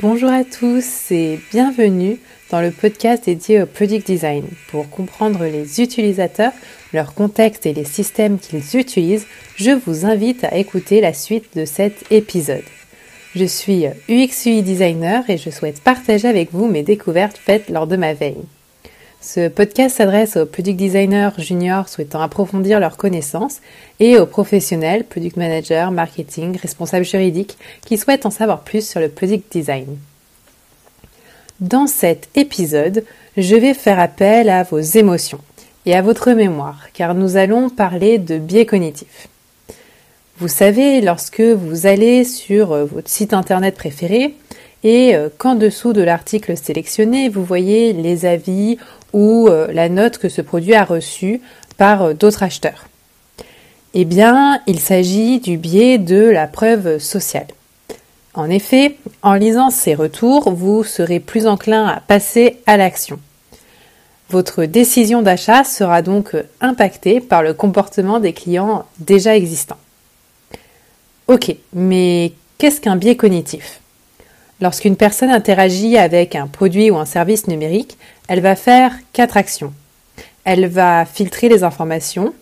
Bonjour à tous et bienvenue dans le podcast dédié au Product Design. Pour comprendre les utilisateurs, leur contexte et les systèmes qu'ils utilisent, je vous invite à écouter la suite de cet épisode. Je suis UX UI designer et je souhaite partager avec vous mes découvertes faites lors de ma veille. Ce podcast s'adresse aux product designers juniors souhaitant approfondir leurs connaissances et aux professionnels, product managers, marketing, responsables juridiques qui souhaitent en savoir plus sur le product design. Dans cet épisode, je vais faire appel à vos émotions et à votre mémoire car nous allons parler de biais cognitifs. Vous savez, lorsque vous allez sur votre site internet préféré, et euh, qu'en dessous de l'article sélectionné, vous voyez les avis ou euh, la note que ce produit a reçue par euh, d'autres acheteurs. Eh bien, il s'agit du biais de la preuve sociale. En effet, en lisant ces retours, vous serez plus enclin à passer à l'action. Votre décision d'achat sera donc impactée par le comportement des clients déjà existants. Ok, mais qu'est-ce qu'un biais cognitif? Lorsqu'une personne interagit avec un produit ou un service numérique, elle va faire quatre actions. Elle va filtrer les informations,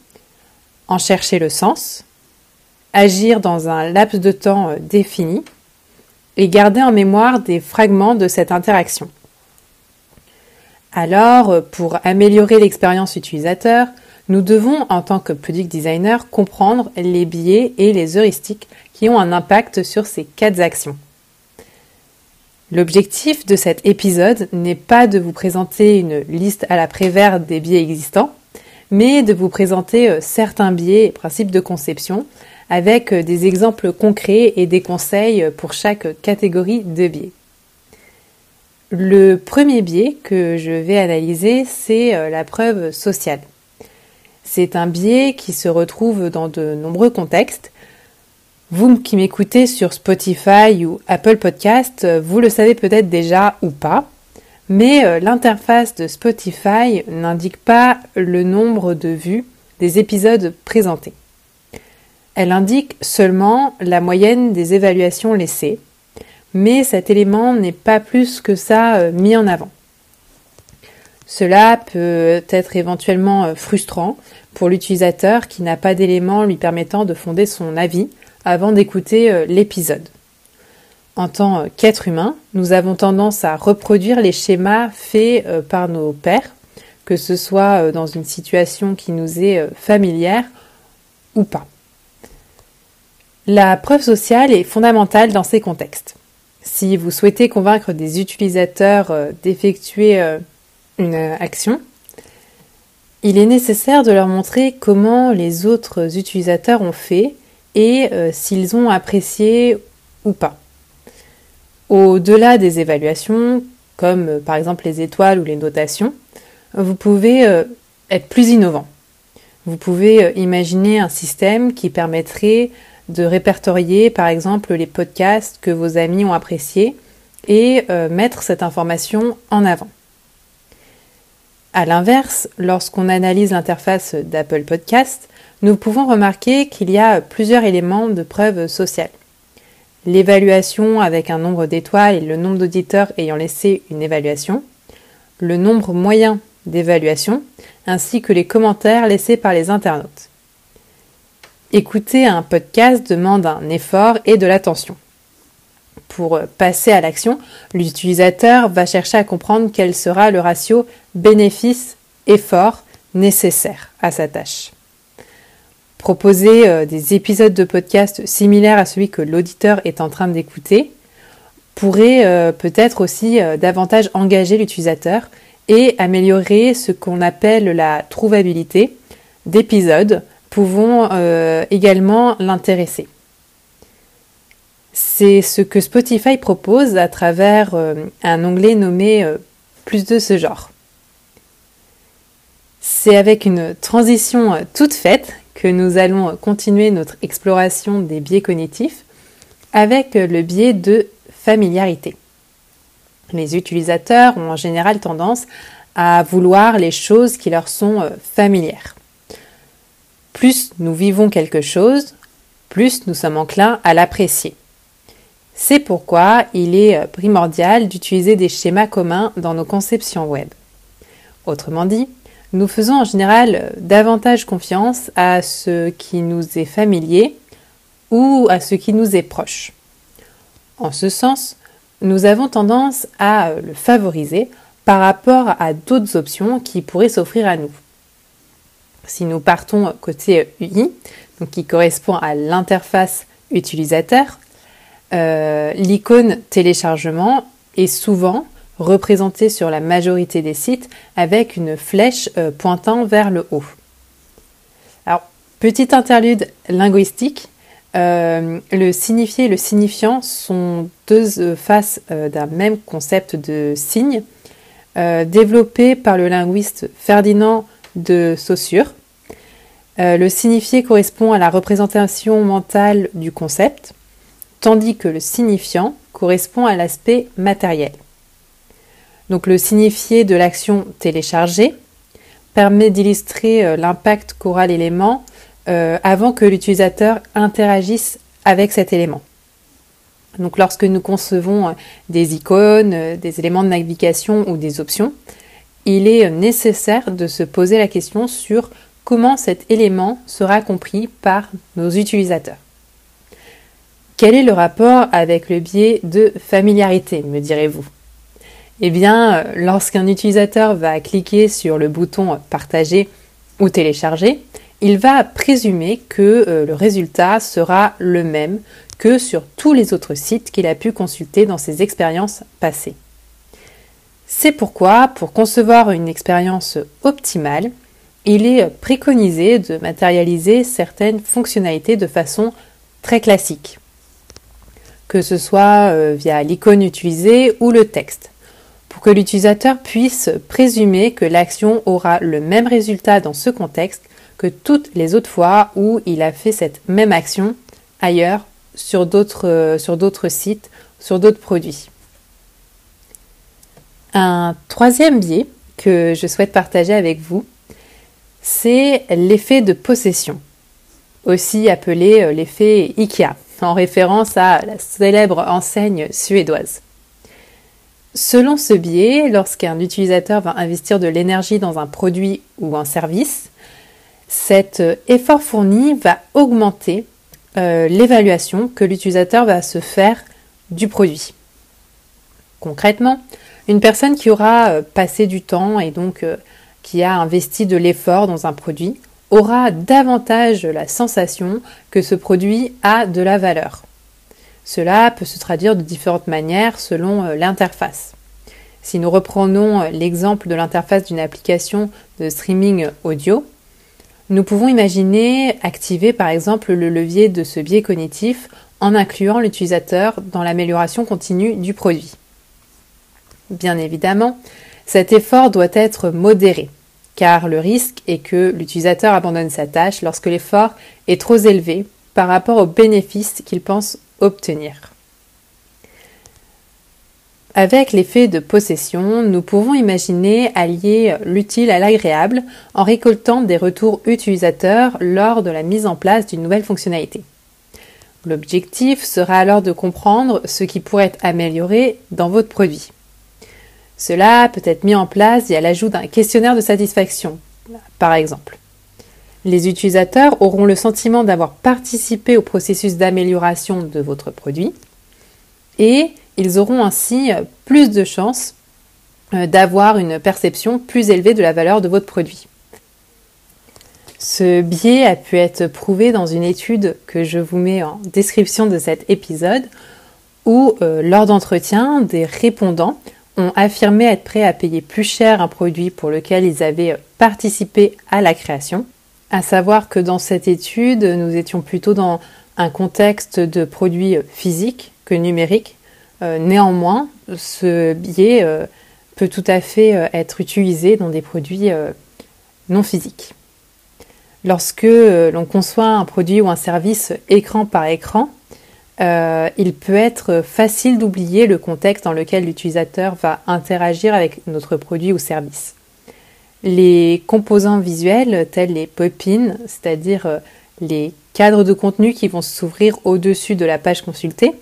en chercher le sens, agir dans un laps de temps euh, défini et garder en mémoire des fragments de cette interaction. Alors, euh, pour améliorer l'expérience utilisateur, nous devons, en tant que product designer, comprendre les biais et les heuristiques qui ont un impact sur ces quatre actions. L'objectif de cet épisode n'est pas de vous présenter une liste à la Prévert des biais existants, mais de vous présenter euh, certains biais et principes de conception avec euh, des exemples concrets et des conseils pour chaque catégorie de biais. Le premier biais que je vais analyser, c'est euh, la preuve sociale. C'est un biais qui se retrouve dans de nombreux contextes vous qui m'écoutez sur Spotify ou Apple Podcast, euh, vous le savez peut-être déjà ou pas, mais euh, l'interface de Spotify n'indique pas le nombre de vues des épisodes présentés. Elle indique seulement la moyenne des évaluations laissées, mais cet élément n'est pas plus que ça euh, mis en avant. Cela peut être éventuellement frustrant pour l'utilisateur qui n'a pas d'éléments lui permettant de fonder son avis avant d'écouter euh, l'épisode. En tant euh, qu'être humain, nous avons tendance à reproduire les schémas faits euh, par nos pères, que ce soit dans une situation qui nous est familière ou pas. La preuve sociale est fondamentale dans ces contextes. Si vous souhaitez convaincre des utilisateurs d'effectuer une action, il est nécessaire de leur montrer comment les autres utilisateurs ont fait et euh, s'ils ont apprécié ou pas. Au-delà des évaluations, comme euh, par exemple les étoiles ou les notations, vous pouvez euh, être plus innovant. Vous pouvez imaginer un système qui permettrait de répertorier par exemple les podcasts que vos amis ont appréciés et mettre cette information en avant. A l'inverse, lorsqu'on analyse l'interface d'Apple Podcast, nous pouvons remarquer qu'il y a plusieurs éléments de preuve sociale. L'évaluation avec un nombre d'étoiles et le nombre d'auditeurs ayant laissé une évaluation, le nombre moyen d'évaluation, ainsi que les commentaires laissés par les internautes. Écouter un podcast demande un effort et de l'attention. Pour passer à l'action, l'utilisateur va chercher à comprendre quel sera le ratio bénéfice-effort nécessaire à sa tâche. Proposer euh, des épisodes de podcast similaires à celui que l'auditeur est en train d'écouter pourrait euh, peut-être aussi euh, davantage engager l'utilisateur et améliorer ce qu'on appelle la trouvabilité d'épisodes pouvant également l'intéresser. C'est ce que Spotify propose à travers un onglet nommé Plus de ce genre. C'est avec une transition toute faite que nous allons continuer notre exploration des biais cognitifs avec le biais de familiarité. Les utilisateurs ont en général tendance à vouloir les choses qui leur sont euh, familières. Plus nous vivons quelque chose, plus nous sommes enclins à l'apprécier. C'est pourquoi il est primordial d'utiliser des schémas communs dans nos conceptions web. Autrement dit, nous faisons en général davantage confiance à ce qui nous est familier ou à ce qui nous est proche. En ce sens, nous avons tendance à le favoriser par rapport à d'autres options qui pourraient s'offrir à nous. Si nous partons côté UI, donc qui correspond à l'interface utilisateur, euh, l'icône téléchargement est souvent représentée sur la majorité des sites avec une flèche euh, pointant vers le haut. Alors, petite interlude linguistique, euh, le signifié et le signifiant sont deux faces d'un même concept de signe, développé par le linguiste Ferdinand de Saussure. le signifié correspond à la représentation mentale du concept, tandis que le signifiant correspond à l'aspect matériel. Donc le signifié de l'action téléchargée permet d'illustrer euh, l'impact qu'aura l'élément euh, avant que l'utilisateur interagisse avec cet élément. Donc lorsque nous concevons euh, des icônes, des éléments de navigation ou des options, il est nécessaire de se poser la question sur comment cet élément sera compris par nos utilisateurs. Quel est le rapport avec le biais de familiarité, me direz-vous? Eh bien, lorsqu'un utilisateur va cliquer sur le bouton Partager ou Télécharger, il va présumer que euh, le résultat sera le même que sur tous les autres sites qu'il a pu consulter dans ses expériences passées. C'est pourquoi, pour concevoir une expérience optimale, il est préconisé de matérialiser certaines fonctionnalités de façon très classique que ce soit euh, via l'icône utilisée ou le texte, pour que l'utilisateur puisse présumer que l'action aura le même résultat dans ce contexte que toutes les autres fois où il a fait cette même action ailleurs sur d'autres euh, sites, sur d'autres produits. Un troisième biais que je souhaite partager avec vous, c'est l'effet de possession, aussi appelé euh, l'effet IKEA en référence à la célèbre enseigne suédoise. Selon ce biais, lorsqu'un utilisateur va investir de l'énergie dans un produit ou un service, cet effort fourni va augmenter euh, l'évaluation que l'utilisateur va se faire du produit. Concrètement, une personne qui aura euh, passé du temps et donc euh, qui a investi de l'effort dans un produit aura davantage la sensation que ce produit a de la valeur. Cela peut se traduire de différentes manières selon euh, l'interface. Si nous reprenons euh, l'exemple de l'interface d'une application de streaming audio, nous pouvons imaginer activer par exemple le levier de ce biais cognitif en incluant l'utilisateur dans l'amélioration continue du produit. Bien évidemment, cet effort doit être modéré car le risque est que l'utilisateur abandonne sa tâche lorsque l'effort est trop élevé par rapport aux bénéfices qu'il pense obtenir. Avec l'effet de possession, nous pouvons imaginer allier l'utile à l'agréable en récoltant des retours utilisateurs lors de la mise en place d'une nouvelle fonctionnalité. L'objectif sera alors de comprendre ce qui pourrait être amélioré dans votre produit. Cela peut être mis en place via l'ajout d'un questionnaire de satisfaction, par exemple. Les utilisateurs auront le sentiment d'avoir participé au processus d'amélioration de votre produit et ils auront ainsi plus de chances euh, d'avoir une perception plus élevée de la valeur de votre produit. Ce biais a pu être prouvé dans une étude que je vous mets en description de cet épisode où, euh, lors d'entretiens, des répondants ont affirmé être prêts à payer plus cher un produit pour lequel ils avaient participé à la création. À savoir que dans cette étude, nous étions plutôt dans un contexte de produits physiques que numériques. Euh, néanmoins, ce biais euh, peut tout à fait euh, être utilisé dans des produits non physiques. Lorsque l'on conçoit un produit ou un service écran par écran, euh, il peut être facile d'oublier le contexte dans lequel l'utilisateur va interagir avec notre produit ou service. Les composants visuels tels les pop-ins, c'est-à-dire euh, les cadres de contenu qui vont s'ouvrir au-dessus de la page consultée,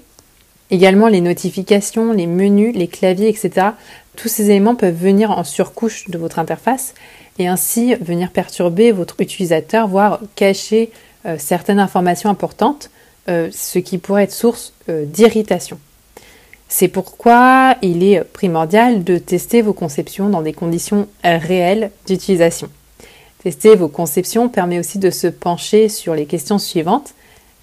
Également les notifications, les menus, les claviers, etc. Tous ces éléments peuvent venir en surcouche de votre interface et ainsi venir perturber votre utilisateur, voire cacher euh, certaines informations importantes, euh, ce qui pourrait être source d'irritation. C'est pourquoi il est primordial de tester vos conceptions dans des conditions réelles d'utilisation. Tester vos conceptions permet aussi de se pencher sur les questions suivantes.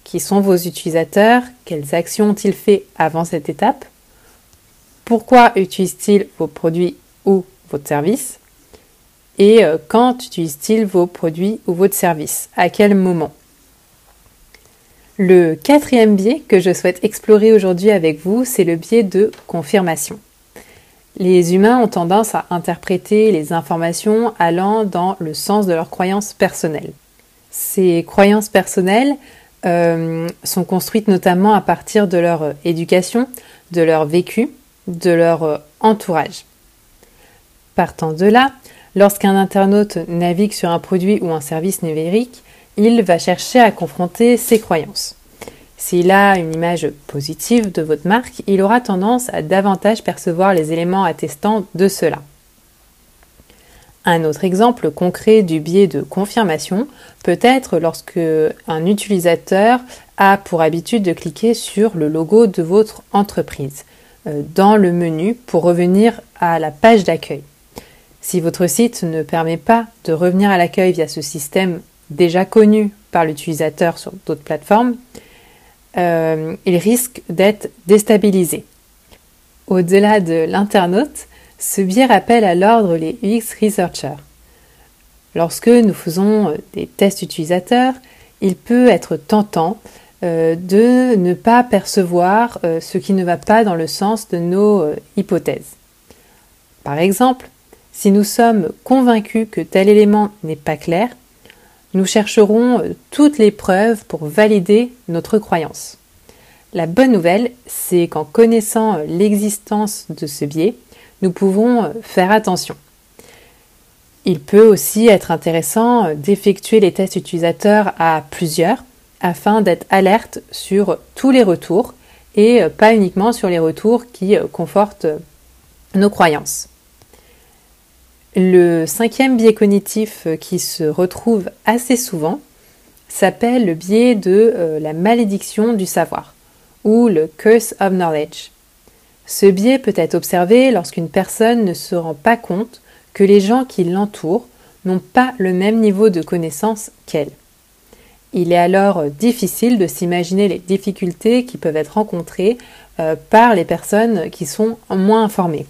Qui sont vos utilisateurs? Quelles actions ont-ils fait avant cette étape? Pourquoi utilisent-ils vos produits ou votre service? Et euh, quand utilisent-ils vos produits ou votre service? À quel moment? Le quatrième biais que je souhaite explorer aujourd'hui avec vous, c'est le biais de confirmation. Les humains ont tendance à interpréter les informations allant dans le sens de leurs croyances personnelles. Ces croyances personnelles euh, sont construites notamment à partir de leur euh, éducation, de leur vécu, de leur euh, entourage. Partant de là, lorsqu'un internaute navigue sur un produit ou un service numérique, il va chercher à confronter ses croyances. S'il a une image positive de votre marque, il aura tendance à davantage percevoir les éléments attestants de cela. Un autre exemple concret du biais de confirmation peut être lorsque un utilisateur a pour habitude de cliquer sur le logo de votre entreprise euh, dans le menu pour revenir à la page d'accueil. Si votre site ne permet pas de revenir à l'accueil via ce système déjà connu par l'utilisateur sur d'autres plateformes, euh, il risque d'être déstabilisé. Au-delà de l'internaute, ce biais rappelle à l'ordre les UX researchers. Lorsque nous faisons euh, des tests utilisateurs, il peut être tentant euh, de ne pas percevoir ce qui ne va pas dans le sens de nos hypothèses. Par exemple, si nous sommes convaincus que tel élément n'est pas clair, nous chercherons euh, toutes les preuves pour valider notre croyance. La bonne nouvelle, c'est qu'en connaissant euh, l'existence de ce biais, nous pouvons euh, faire attention. Il peut aussi être intéressant d'effectuer les tests utilisateurs à plusieurs afin d'être alerte sur tous les retours et pas uniquement sur les retours qui confortent nos croyances. Le cinquième biais cognitif euh, qui se retrouve assez souvent s'appelle le biais de euh, la malédiction du savoir ou le curse of knowledge. Ce biais peut être observé lorsqu'une personne ne se rend pas compte que les gens qui l'entourent n'ont pas le même niveau de connaissance qu'elle. Il est alors euh, difficile de s'imaginer les difficultés qui peuvent être rencontrées par les personnes qui sont moins informées.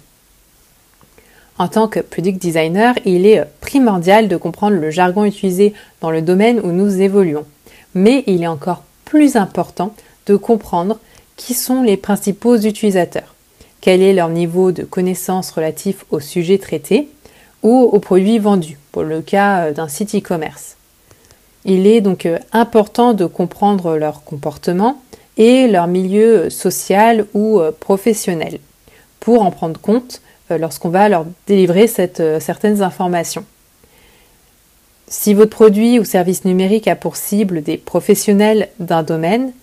En tant que product designer, il est primordial de comprendre le jargon utilisé dans le domaine où nous évoluons. Mais il est encore plus important de comprendre qui sont les principaux utilisateurs, quel est leur niveau de connaissance relatif au sujet traité ou aux produits vendus, pour le cas d'un site e-commerce. Il est donc important de comprendre leur comportement et leur milieu social ou professionnel pour en prendre compte euh, lorsqu'on va leur délivrer euh, certaines informations. Si votre produit ou service numérique a pour cible des professionnels d'un domaine,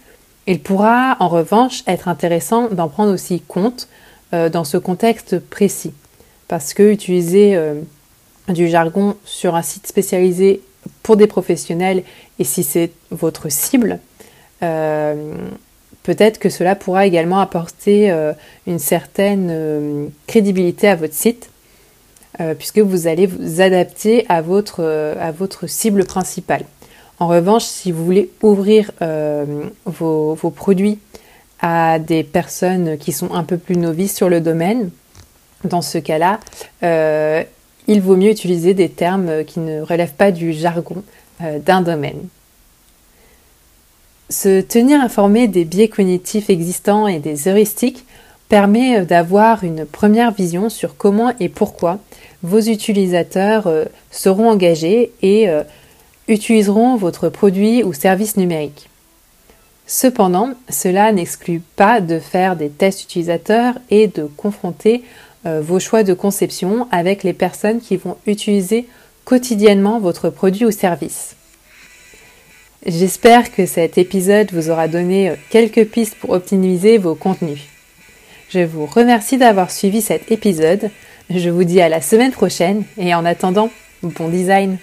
il pourra en revanche être intéressant d'en prendre aussi compte euh, dans ce contexte précis. Parce que utiliser du jargon sur un site spécialisé pour des professionnels et si c'est votre cible, peut-être que cela pourra également apporter euh, une certaine euh, crédibilité à votre site, euh, puisque vous allez vous adapter à votre, cible principale. En revanche, si vous voulez ouvrir vos, produits à des personnes qui sont un peu plus novices sur le domaine, dans ce cas-là, il vaut mieux utiliser des termes qui ne relèvent pas du jargon d'un domaine. Se tenir informé des biais cognitifs existants et des heuristiques permet euh, d'avoir une première vision sur comment et pourquoi vos utilisateurs euh, seront engagés et euh, utiliseront votre produit ou service numérique. Cependant, cela n'exclut pas de faire des tests utilisateurs et de confronter vos choix de conception avec les personnes qui vont utiliser quotidiennement votre produit ou service. J'espère que cet épisode vous aura donné quelques pistes pour optimiser vos contenus. Je vous remercie d'avoir suivi cet épisode. Je vous dis à la semaine prochaine et en attendant, bon design